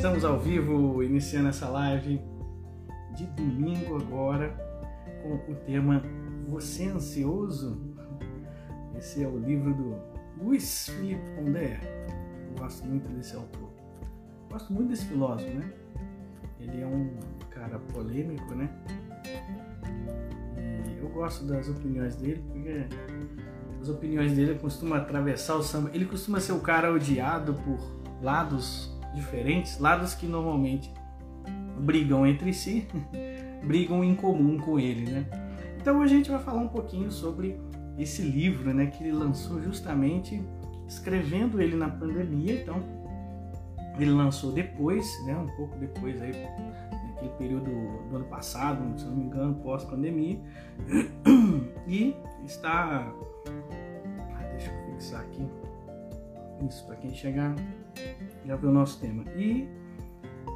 Estamos ao vivo, iniciando essa live de domingo agora com o tema Você é Ansioso? Esse é o livro do Luiz Felipe Pondé. Eu gosto muito desse autor. Gosto muito desse filósofo, né? Ele é um cara polêmico, né? E eu gosto das opiniões dele porque as opiniões dele costumam atravessar o samba. Ele costuma ser o cara odiado por lados diferentes, lados que normalmente brigam entre si, brigam em comum com ele, né? Então a gente vai falar um pouquinho sobre esse livro, né, que ele lançou justamente escrevendo ele na pandemia, então ele lançou depois, né, um pouco depois aí, naquele período do ano passado, se não me engano, pós-pandemia, e está, ah, deixa eu fixar aqui, isso para quem chegar viu o nosso tema. E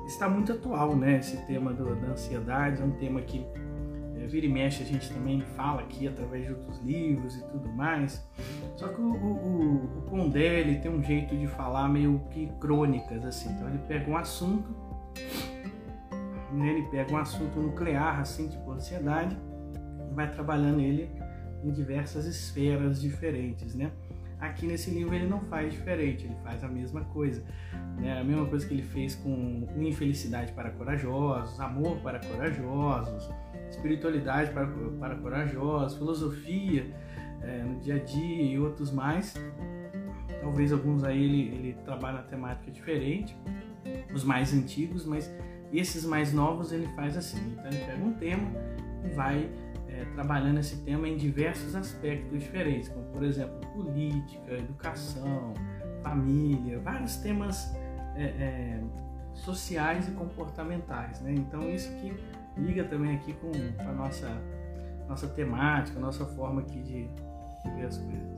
está muito atual, né? Esse tema do, da ansiedade é um tema que é, vira e mexe a gente também fala aqui através de outros livros e tudo mais. Só que o, o, o Pondé ele tem um jeito de falar meio que crônicas, assim. Então ele pega um assunto, né? ele pega um assunto nuclear, assim, tipo ansiedade, e vai trabalhando ele em diversas esferas diferentes, né? Aqui nesse livro ele não faz diferente, ele faz a mesma coisa. Né? A mesma coisa que ele fez com Infelicidade para Corajosos, Amor para Corajosos, Espiritualidade para, para Corajosos, Filosofia é, no dia a dia e outros mais. Talvez alguns aí ele, ele trabalha na temática diferente, os mais antigos, mas esses mais novos ele faz assim. Então ele pega um tema e vai é, trabalhando esse tema em diversos aspectos diferentes, como por exemplo política, educação, família, vários temas é, é, sociais e comportamentais. Né? Então isso que liga também aqui com, com a nossa, nossa temática, nossa forma aqui de, de ver as coisas.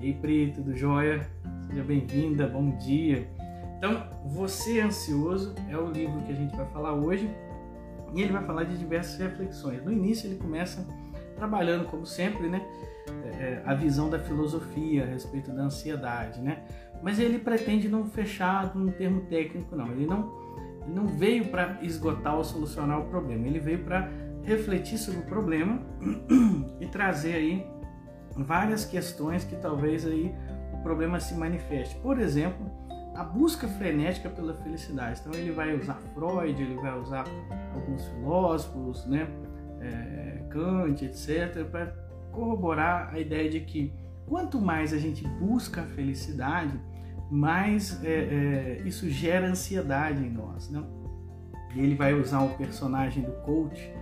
Ei Pri, tudo jóia? Seja bem-vinda, bom dia. Então, Você Ansioso é o livro que a gente vai falar hoje e ele vai falar de diversas reflexões. No início ele começa trabalhando, como sempre, né, é, é, a visão da filosofia a respeito da ansiedade, né? Mas ele pretende não fechar num termo técnico, não. Ele não, ele não veio para esgotar ou solucionar o problema. Ele veio para refletir sobre o problema e trazer aí várias questões que talvez aí o problema se manifeste. Por exemplo, a busca frenética pela felicidade. Então ele vai usar Freud, ele vai usar alguns filósofos, né, é, Kant, etc, para corroborar a ideia de que quanto mais a gente busca a felicidade, mais é, é, isso gera ansiedade em nós, né? Ele vai usar o personagem do coach,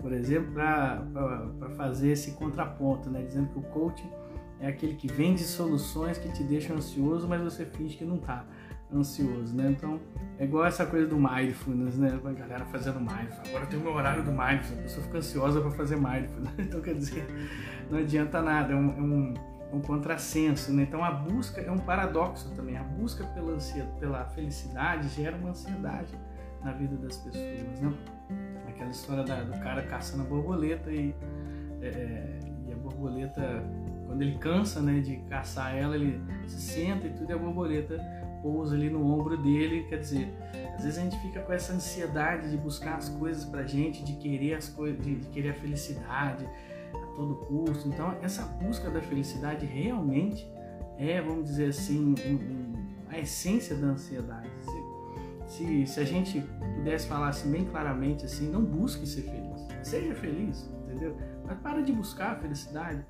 por exemplo, para fazer esse contraponto, né? Dizendo que o coach é aquele que vende soluções que te deixam ansioso, mas você finge que não está ansioso, né? Então, é igual essa coisa do mindfulness, né? A galera fazendo mindfulness. Agora tem o meu horário do mindfulness, a pessoa fica ansiosa para fazer mindfulness. Então, quer dizer, não adianta nada, é um, é um, é um contrassenso, né? Então, a busca é um paradoxo também. A busca pela, ansiedade, pela felicidade gera uma ansiedade na vida das pessoas, né? Aquela história da, do cara caçando a borboleta e, é, e a borboleta, quando ele cansa, né, de caçar ela, ele se senta e tudo e a borboleta pousa ali no ombro dele, quer dizer, às vezes a gente fica com essa ansiedade de buscar as coisas pra gente, de querer as coisas, de, querer a felicidade a todo custo. Então, essa busca da felicidade realmente é, vamos dizer assim, um, um, a essência da ansiedade. Se, se, se, a gente pudesse falar assim bem claramente assim, não busque ser feliz, seja feliz, entendeu? Mas para de buscar a felicidade.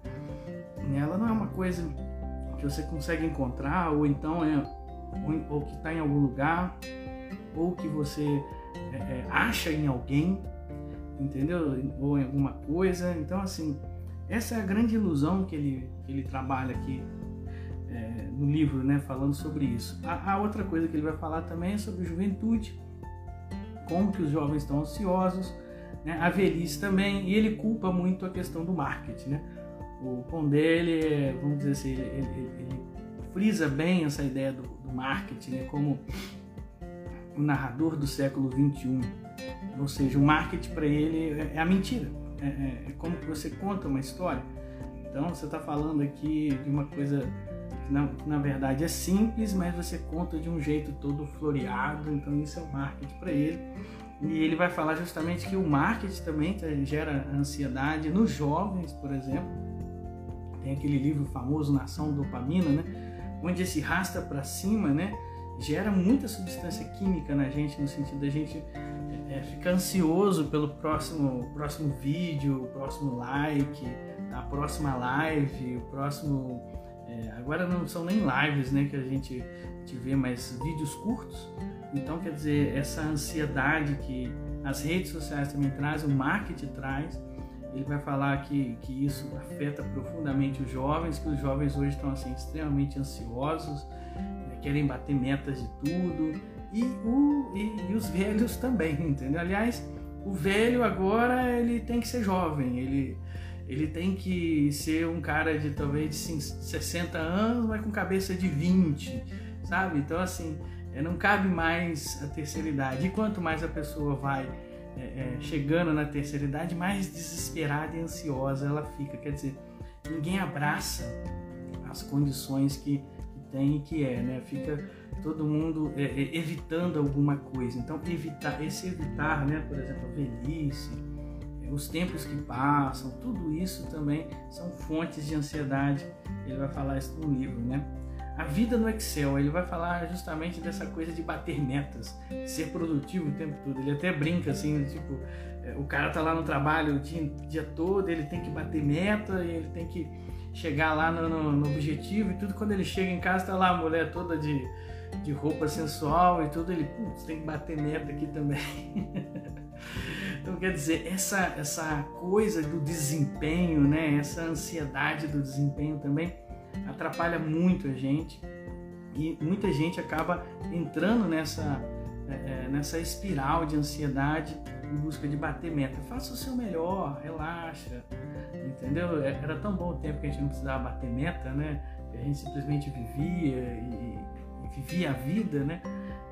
Ela não é uma coisa que você consegue encontrar ou então é ou, que está em algum lugar, ou que você é, é, acha em alguém, entendeu? Ou em alguma coisa. Então, assim, essa é a grande ilusão que ele, que ele trabalha aqui é, no livro, né, falando sobre isso. A, a, outra coisa que ele vai falar também é sobre juventude, como que os jovens estão ansiosos, né, a velhice também, e ele culpa muito a questão do marketing, né? O Pondé, ele, vamos dizer assim, ele, ele, ele frisa bem essa ideia do, do marketing né, como o narrador do século 21. Ou seja, o marketing para ele é, é a mentira. É, é, é, como você conta uma história. Então você está falando aqui de uma coisa que na, na verdade é simples, mas você conta de um jeito todo floreado, então isso é o marketing para ele. E ele vai falar justamente que o marketing também gera ansiedade nos jovens, por exemplo. Tem aquele livro famoso Nação Dopamina, né? Onde esse rasta para cima, né? Gera muita substância química na gente, no sentido da gente é, ficar ansioso pelo próximo, próximo vídeo, o próximo like, a próxima live, o próximo. É, agora não são nem lives, né? Que a gente, gente vê, mas vídeos curtos então, quer dizer, essa ansiedade que as redes sociais também trazem, o marketing traz, ele vai falar que, que isso afeta profundamente os jovens, que os jovens hoje estão assim extremamente ansiosos, né, querem bater metas de tudo, e, o, e, e, os velhos também, entendeu? Aliás, o velho agora ele tem que ser jovem, ele, ele tem que ser um cara de talvez de 60 anos, mas com cabeça de 20, sabe? Então, assim, é, não cabe mais a terceira idade. E quanto mais a pessoa vai é, é, chegando na terceira idade, mais desesperada e ansiosa ela fica. Quer dizer, ninguém abraça as condições que, tem e que é, né? Fica todo mundo é, é, evitando alguma coisa. Então, evitar, esse evitar, né? Por exemplo, a velhice, é, os tempos que passam, tudo isso também são fontes de ansiedade. Ele vai falar isso no livro, né? A vida no Excel. Ele vai falar justamente dessa coisa de bater metas, ser produtivo o tempo todo. Ele até brinca assim, tipo, é, o cara tá lá no trabalho o dia, dia todo, ele tem que bater meta, ele tem que chegar lá no, no, no, objetivo e tudo. Quando ele chega em casa, tá lá a mulher toda de, de roupa sensual e tudo. Ele, putz, tem que bater meta aqui também. então, quer dizer, essa, essa coisa do desempenho, né? Essa ansiedade do desempenho também atrapalha muito a gente e muita gente acaba entrando nessa, é, é, nessa espiral de ansiedade em busca de bater meta. Faça o seu melhor, relaxa, entendeu? É, era tão bom o tempo que a gente não precisava bater meta, né? A gente simplesmente vivia e, e vivia a vida, né?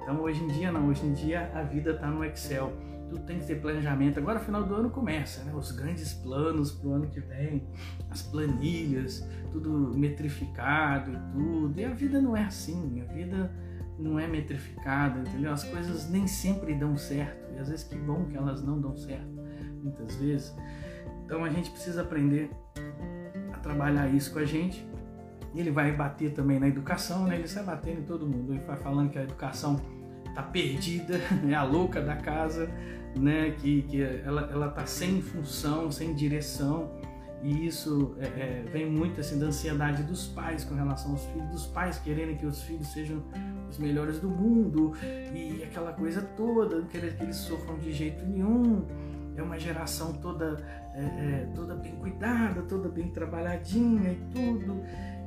Então hoje em dia não, hoje em dia a vida está no Excel tudo tem que ter planejamento. Agora, final do ano começa, né? Os grandes planos para o ano que vem, as planilhas, tudo metrificado e tudo. E a vida não é assim, a vida não é metrificada, entendeu? As coisas nem sempre dão certo e às vezes que bom que elas não dão certo, muitas vezes. Então a gente precisa aprender a trabalhar isso com a gente. Ele vai bater também na educação, né? Ele sai batendo em todo mundo. Ele vai falando que a educação tá perdida, é a louca da casa, né? Que, que ela, ela tá sem função, sem direção. E isso é, é, vem muito assim da ansiedade dos pais com relação aos filhos, dos pais querendo que os filhos sejam os melhores do mundo e aquela coisa toda, não querer que eles sofram de jeito nenhum. É uma geração toda, é, é toda bem cuidada, toda bem trabalhadinha e tudo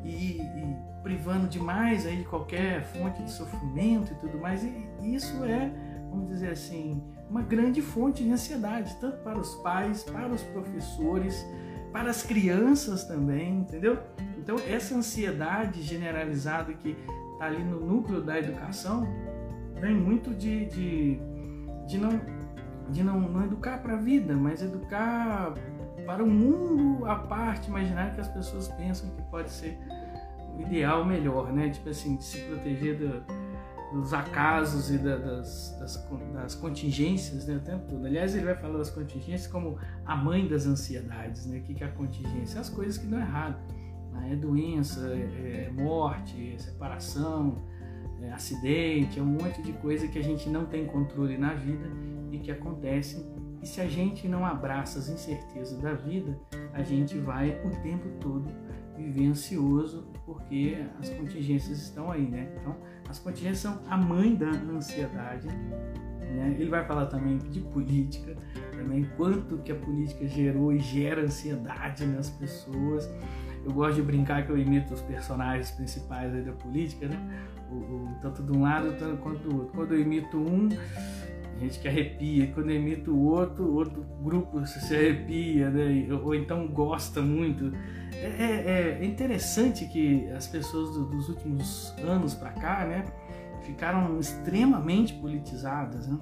e, e, privando demais aí de qualquer fonte de sofrimento e tudo mais. E isso é, vamos dizer assim, uma grande fonte de ansiedade, tanto para os pais, para os professores, para as crianças também, entendeu? Então essa ansiedade generalizada que está ali no núcleo da educação vem muito de, de, de não de não, não educar para a vida, mas educar para o mundo à parte imaginário que as pessoas pensam que pode ser o ideal, melhor, né? Tipo assim, de se proteger do, dos acasos e da, das, das, das, contingências né, o tempo todo. Aliás, ele vai falar das contingências como a mãe das ansiedades, né? O que é a contingência? As coisas que dão errado. Né? É doença, é, é morte, é separação, é acidente, é um monte de coisa que a gente não tem controle na vida e que acontecem e se a gente não abraça as incertezas da vida, a gente vai o tempo todo viver ansioso porque as contingências estão aí, né? Então, as contingências são a mãe da ansiedade. Né? Ele vai falar também de política, também quanto que a política gerou e gera ansiedade nas pessoas. Eu gosto de brincar que eu imito os personagens principais da política, né? O, o, tanto de um lado quanto do outro. Quando eu imito um, gente que arrepia, quando imita o outro, outro grupo se arrepia, né? ou então gosta muito. É, é, é interessante que as pessoas do, dos últimos anos para cá, né, ficaram extremamente politizadas, né?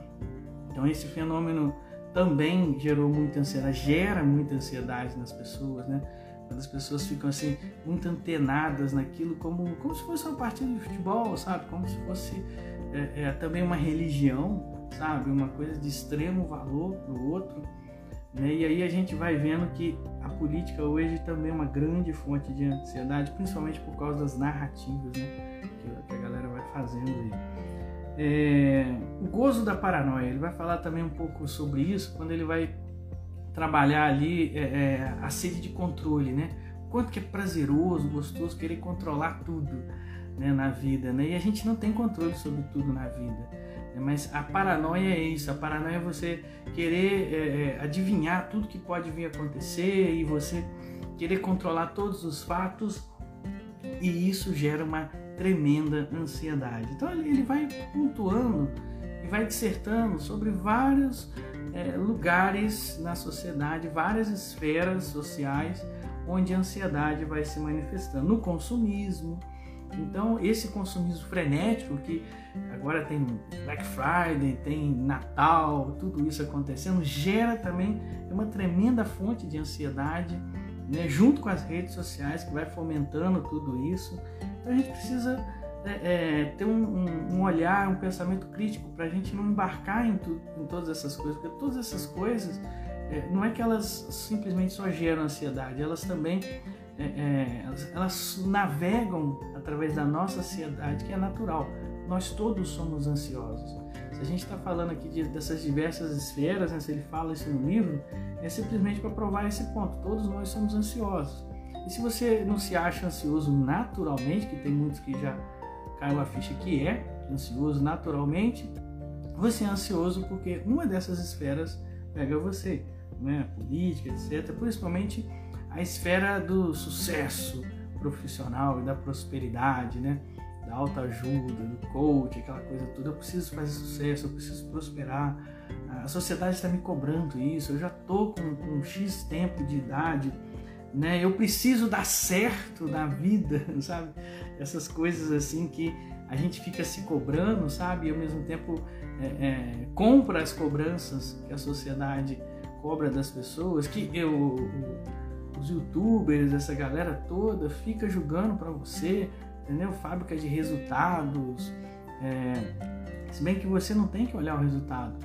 Então esse fenômeno também gerou muita ansiedade, gera muita ansiedade nas pessoas, né? quando as pessoas ficam assim muito antenadas naquilo como como se fosse uma partida de futebol, sabe? Como se fosse é, é, também uma religião, sabe? Uma coisa de extremo valor para o outro. Né? E aí a gente vai vendo que a política hoje também é uma grande fonte de ansiedade, principalmente por causa das narrativas né? que a galera vai fazendo aí. É, o gozo da paranoia, ele vai falar também um pouco sobre isso quando ele vai trabalhar ali é, é, a sede de controle, né? Quanto que é prazeroso, gostoso querer controlar tudo né, na vida, né? E a gente não tem controle sobre tudo na vida. Né? Mas a paranoia é isso, a paranoia é você querer é, é adivinhar tudo que pode vir a acontecer e você querer controlar todos os fatos e isso gera uma tremenda ansiedade. Então ele vai pontuando e vai dissertando sobre vários é, lugares na sociedade, várias esferas sociais onde a ansiedade vai se manifestando. No consumismo, então esse consumismo frenético que agora tem Black Friday, tem Natal, tudo isso acontecendo, gera também uma tremenda fonte de ansiedade, né, junto com as redes sociais que vai fomentando tudo isso. Então a gente precisa é, é, ter um, um, um, olhar, um pensamento crítico para a gente não embarcar em, tu, em, todas essas coisas, porque todas essas coisas é, não é que elas simplesmente só geram ansiedade, elas também é, é, elas, elas, navegam através da nossa ansiedade, que é natural. Nós todos somos ansiosos. Se a gente está falando aqui de, dessas diversas esferas, né, se ele fala isso no livro, é simplesmente para provar esse ponto. Todos nós somos ansiosos. E se você não se acha ansioso naturalmente, que tem muitos que já caiu a ficha que é ansioso naturalmente, você é ansioso porque uma dessas esferas pega você, né? Política, etc. Principalmente a esfera do sucesso profissional e da prosperidade, né? Da autoajuda, do coach, aquela coisa toda. Eu preciso fazer sucesso, eu preciso prosperar. A sociedade está me cobrando isso. Eu já tô com, com X tempo de idade né? Eu preciso dar certo na vida, sabe? Essas coisas assim que a gente fica se cobrando, sabe? E ao mesmo tempo é, é, compra as cobranças que a sociedade cobra das pessoas, que eu, os youtubers, essa galera toda fica julgando para você, entendeu? Fábrica de resultados. É, se bem que você não tem que olhar o resultado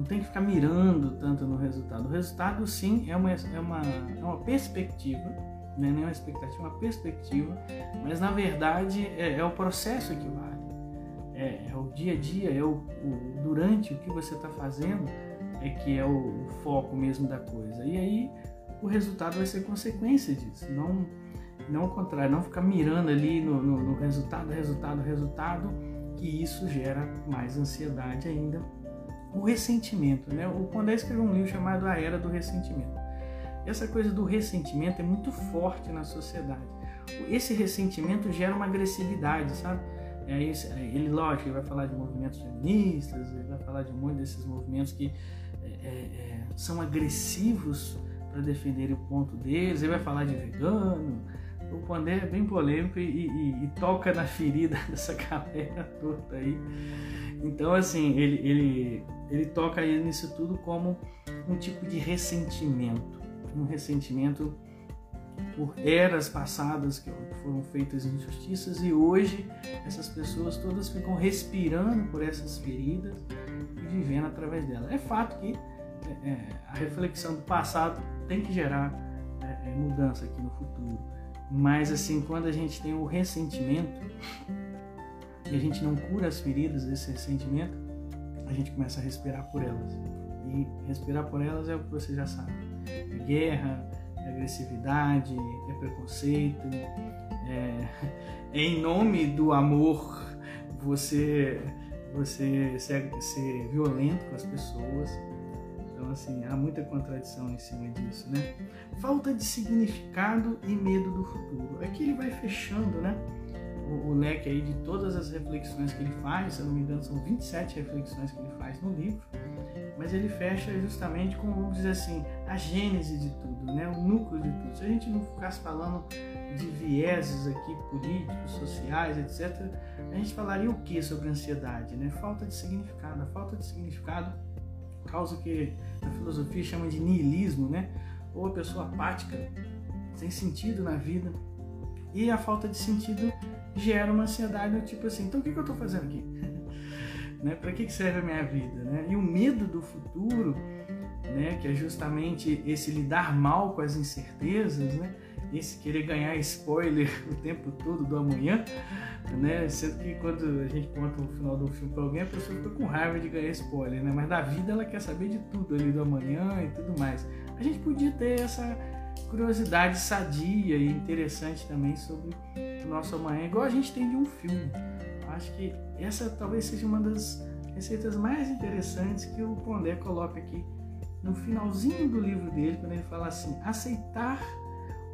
não tem que ficar mirando tanto no resultado. O resultado, sim, é uma, é uma, é uma perspectiva, né? não é uma expectativa, é uma perspectiva, mas na verdade é, é o processo que vale. É, é, o dia a dia, é o, o durante o que você está fazendo é que é o, o, foco mesmo da coisa. E aí o resultado vai ser consequência disso, não, não o contrário, não ficar mirando ali no, no, no resultado, resultado, resultado, que isso gera mais ansiedade ainda o ressentimento. Né? O Pondé escreveu um livro chamado A Era do Ressentimento. Essa coisa do ressentimento é muito forte na sociedade. Esse ressentimento gera uma agressividade, sabe? É esse, ele, lógico, ele vai falar de movimentos feministas, ele vai falar de um monte desses movimentos que é, é, é são agressivos para defender o ponto deles, ele vai falar de vegano. O Pondé é bem polêmico e, e, e toca na ferida dessa galera toda aí. Então, assim, ele, ele, ele toca nisso tudo como um tipo de ressentimento. Um ressentimento por eras passadas que foram feitas injustiças e hoje essas pessoas todas ficam respirando por essas feridas e vivendo através delas. É fato que é, é, a reflexão do passado tem que gerar é, é, mudança aqui no futuro, mas assim quando a gente tem o ressentimento e a gente não cura as feridas desse sentimento, a gente começa a respirar por elas. E respirar por elas é o que você já sabe: é guerra, é agressividade, é preconceito, é, é em nome do amor você você ser, ser violento com as pessoas. Então, assim, há muita contradição em cima disso, né? Falta de significado e medo do futuro. Aqui ele vai fechando, né? o, o, leque aí de todas as reflexões que ele faz, se eu não me engano, são 27 reflexões que ele faz no livro, mas ele fecha justamente com, vamos dizer assim, a gênese de tudo, né? o núcleo de tudo. Se a gente não ficasse falando de vieses aqui políticos, sociais, etc., a gente falaria o que sobre ansiedade? Né? Falta de significado. A falta de significado causa que a filosofia chama de niilismo, né? ou a pessoa apática sem sentido na vida. E a falta de sentido gera uma ansiedade do tipo assim, então o que, que eu estou fazendo aqui? né? Para que, que serve a minha vida? Né? E o medo do futuro, né? que é justamente esse lidar mal com as incertezas, né? Esse querer ganhar spoiler o tempo todo do amanhã, né? Sendo que quando a gente conta o final do filme para alguém, a pessoa fica com raiva de ganhar spoiler, né? Mas da vida ela quer saber de tudo ali do amanhã e tudo mais. A gente podia ter essa curiosidade sadia e interessante também sobre o nosso amanhã, igual a gente tem de um filme. Acho que essa talvez seja uma das receitas mais interessantes que o Pondé coloca aqui no finalzinho do livro dele, quando ele fala assim: aceitar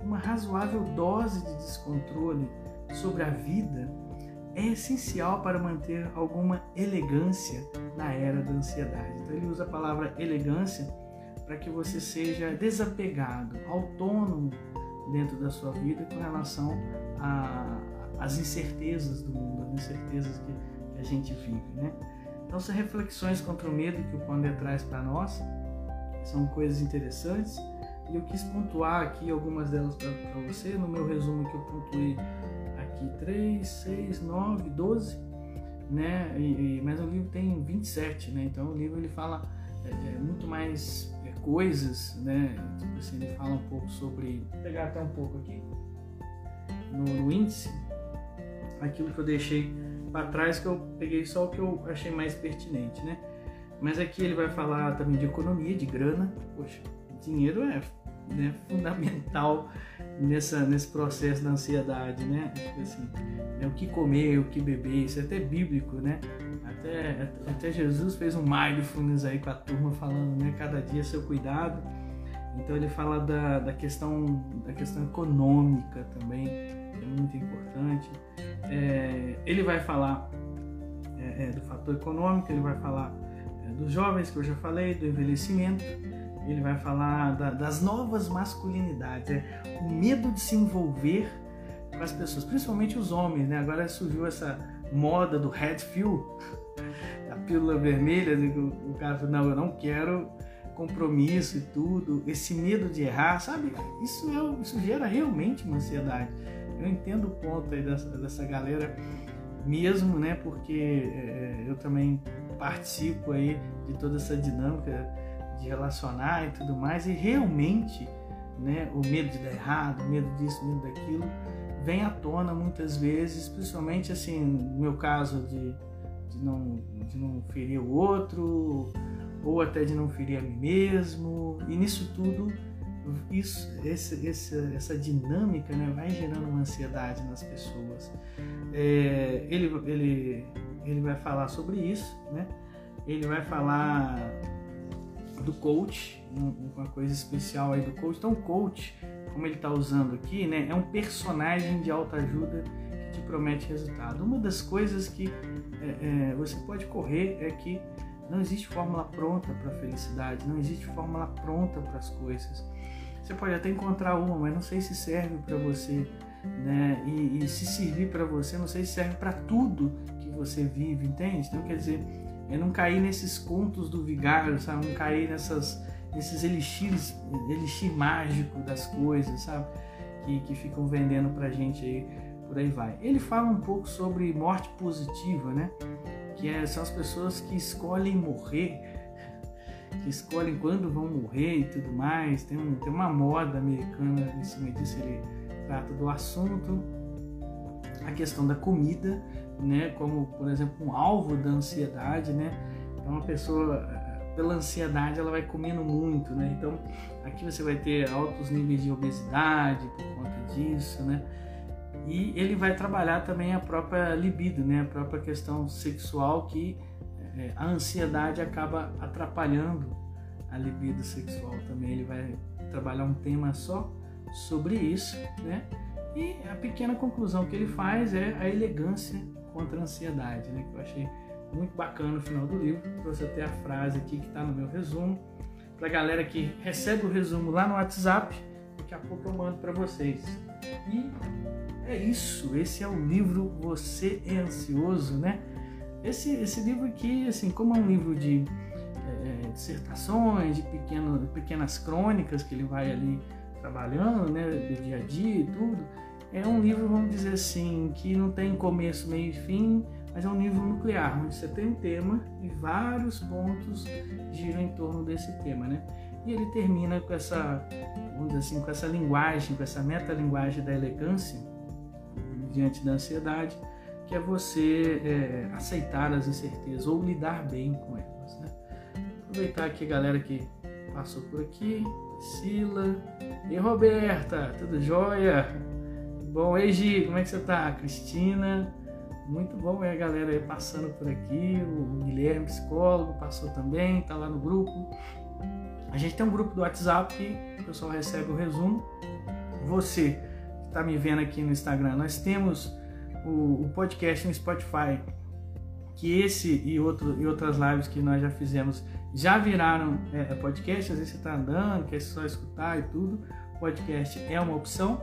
uma razoável dose de descontrole sobre a vida é essencial para manter alguma elegância na era da ansiedade. Então ele usa a palavra elegância para que você seja desapegado, autônomo dentro da sua vida com relação às incertezas do mundo, às incertezas que, a gente vive, né? Então são reflexões contra o medo que o Pondé traz para nós, são coisas interessantes e eu quis pontuar aqui algumas delas para você no meu resumo que eu pontuei aqui 3, 6, 9, 12, né? E, e, mas o livro tem 27, né? Então o livro ele fala é, é, muito mais é, coisas, né? Tipo assim, ele fala um pouco sobre. Vou pegar até um pouco aqui no, no índice, aquilo que eu deixei para trás, que eu peguei só o que eu achei mais pertinente, né? Mas aqui ele vai falar também de economia, de grana. Poxa, dinheiro é né, fundamental nessa, nesse processo da ansiedade, né? Tipo assim, né, o que comer, o que beber, isso é até bíblico, né? Até, até Jesus fez um mindfulness aí com a turma falando, né? Cada dia seu cuidado. Então ele fala da, da, questão, da questão econômica também, que é muito importante. É, ele vai falar é, é, do fator econômico, ele vai falar é, dos jovens, que eu já falei, do envelhecimento, ele vai falar da, das novas masculinidades, é o medo de se envolver com as pessoas, principalmente os homens, né? Agora surgiu essa moda do red pill, a pílula vermelha, né? o, o cara falou, não, eu não quero compromisso e tudo, esse medo de errar, sabe? Isso, é, isso gera realmente uma ansiedade. Eu entendo o ponto aí dessa, dessa galera mesmo, né? Porque é, eu também participo aí de toda essa dinâmica de relacionar e tudo mais, e realmente né, o medo de dar errado, o medo disso, o medo daquilo, vem à tona muitas vezes, principalmente assim, no meu caso de, de, não, de não ferir o outro, ou até de não ferir a mim mesmo, e nisso tudo, isso, esse, esse, essa dinâmica né, vai gerando uma ansiedade nas pessoas. É, ele, ele, ele vai falar sobre isso, né? ele vai falar do coach, uma coisa especial aí do coach. Então, o coach, como ele está usando aqui, né, é um personagem de autoajuda que te promete resultado. Uma das coisas que é, é, você pode correr é que não existe fórmula pronta para a felicidade, não existe fórmula pronta para as coisas. Você pode até encontrar uma, mas não sei se serve para você, né? E, e se servir para você, não sei se serve para tudo que você vive, entende? Então, quer dizer, é não cair nesses contos do vigário, sabe? Não cair nessas, nesses elixires, elixir mágico das coisas, sabe? Que, que ficam vendendo pra gente aí, por aí vai. Ele fala um pouco sobre morte positiva, né? Que é, são as pessoas que escolhem morrer, que escolhem quando vão morrer e tudo mais. Tem, um, tem uma moda americana em cima disso, ele trata do assunto. A questão da comida, né, como por exemplo um alvo da ansiedade, né? Então uma pessoa pela ansiedade ela vai comendo muito, né? Então aqui você vai ter altos níveis de obesidade por conta disso, né? E ele vai trabalhar também a própria libido, né? A própria questão sexual que é, a ansiedade acaba atrapalhando a libido sexual também. Ele vai trabalhar um tema só sobre isso, né? E a pequena conclusão que ele faz é a elegância contra a ansiedade, né? Que eu achei muito bacana no final do livro. Trouxe até a frase aqui que está no meu resumo. Para a galera que recebe o resumo lá no WhatsApp, daqui a pouco eu mando para vocês. E é isso. Esse é o livro Você é Ansioso, né? Esse, esse livro aqui, assim, como é um livro de é, é dissertações, de pequeno, pequenas crônicas que ele vai ali trabalhando, né, do dia a dia e tudo, é um livro, vamos dizer assim, que não tem começo, meio e fim, mas é um livro nuclear, onde você tem um tema e vários pontos giram em torno desse tema, né? E ele termina com essa, vamos dizer assim, com essa linguagem, com essa metalinguagem da elegância diante da ansiedade, que é você é, aceitar as incertezas ou lidar bem com elas, né? Aproveitar aqui a galera que passou por aqui, Sila e Roberta, tudo jóia? Bom, Egi, como é que você tá? Cristina, muito bom ver a galera aí passando por aqui. O Guilherme, psicólogo, passou também, tá lá no grupo. A gente tem um grupo do WhatsApp que o pessoal recebe o resumo. Você que está me vendo aqui no Instagram, nós temos o, o, podcast no Spotify, que esse e, outro, e outras lives que nós já fizemos já viraram é, é podcast. Às vezes você está andando, quer só escutar e tudo. Podcast é uma opção.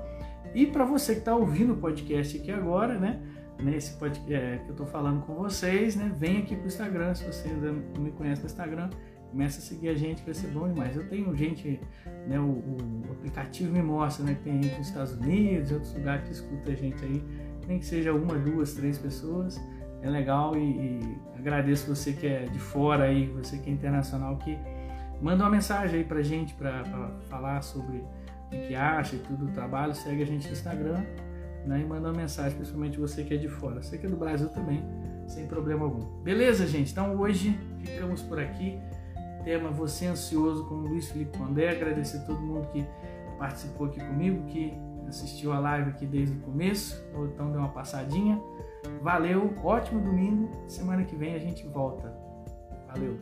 E para você que está ouvindo o podcast aqui agora, né? nesse podcast é, que eu estou falando com vocês, né? Vem aqui pro Instagram, se você ainda não me conhece no Instagram, começa a seguir a gente, vai ser bom demais. Eu tenho gente, né? O, o aplicativo me mostra, né? Que tem gente nos Estados Unidos, outros lugares que escuta a gente aí, nem que seja uma, duas, três pessoas, é legal e, e agradeço você que é de fora aí, você que é internacional, que manda uma mensagem aí pra gente para falar sobre o que acha e tudo do trabalho, segue a gente no Instagram né, e manda uma mensagem, principalmente você que é de fora. Você que é do Brasil também, sem problema algum. Beleza, gente? Então hoje ficamos por aqui. Tema Você Ansioso com o Luiz Felipe Condé. Agradecer a todo mundo que participou aqui comigo, que assistiu a live aqui desde o começo, ou então deu uma passadinha. Valeu, ótimo domingo. Semana que vem a gente volta. Valeu!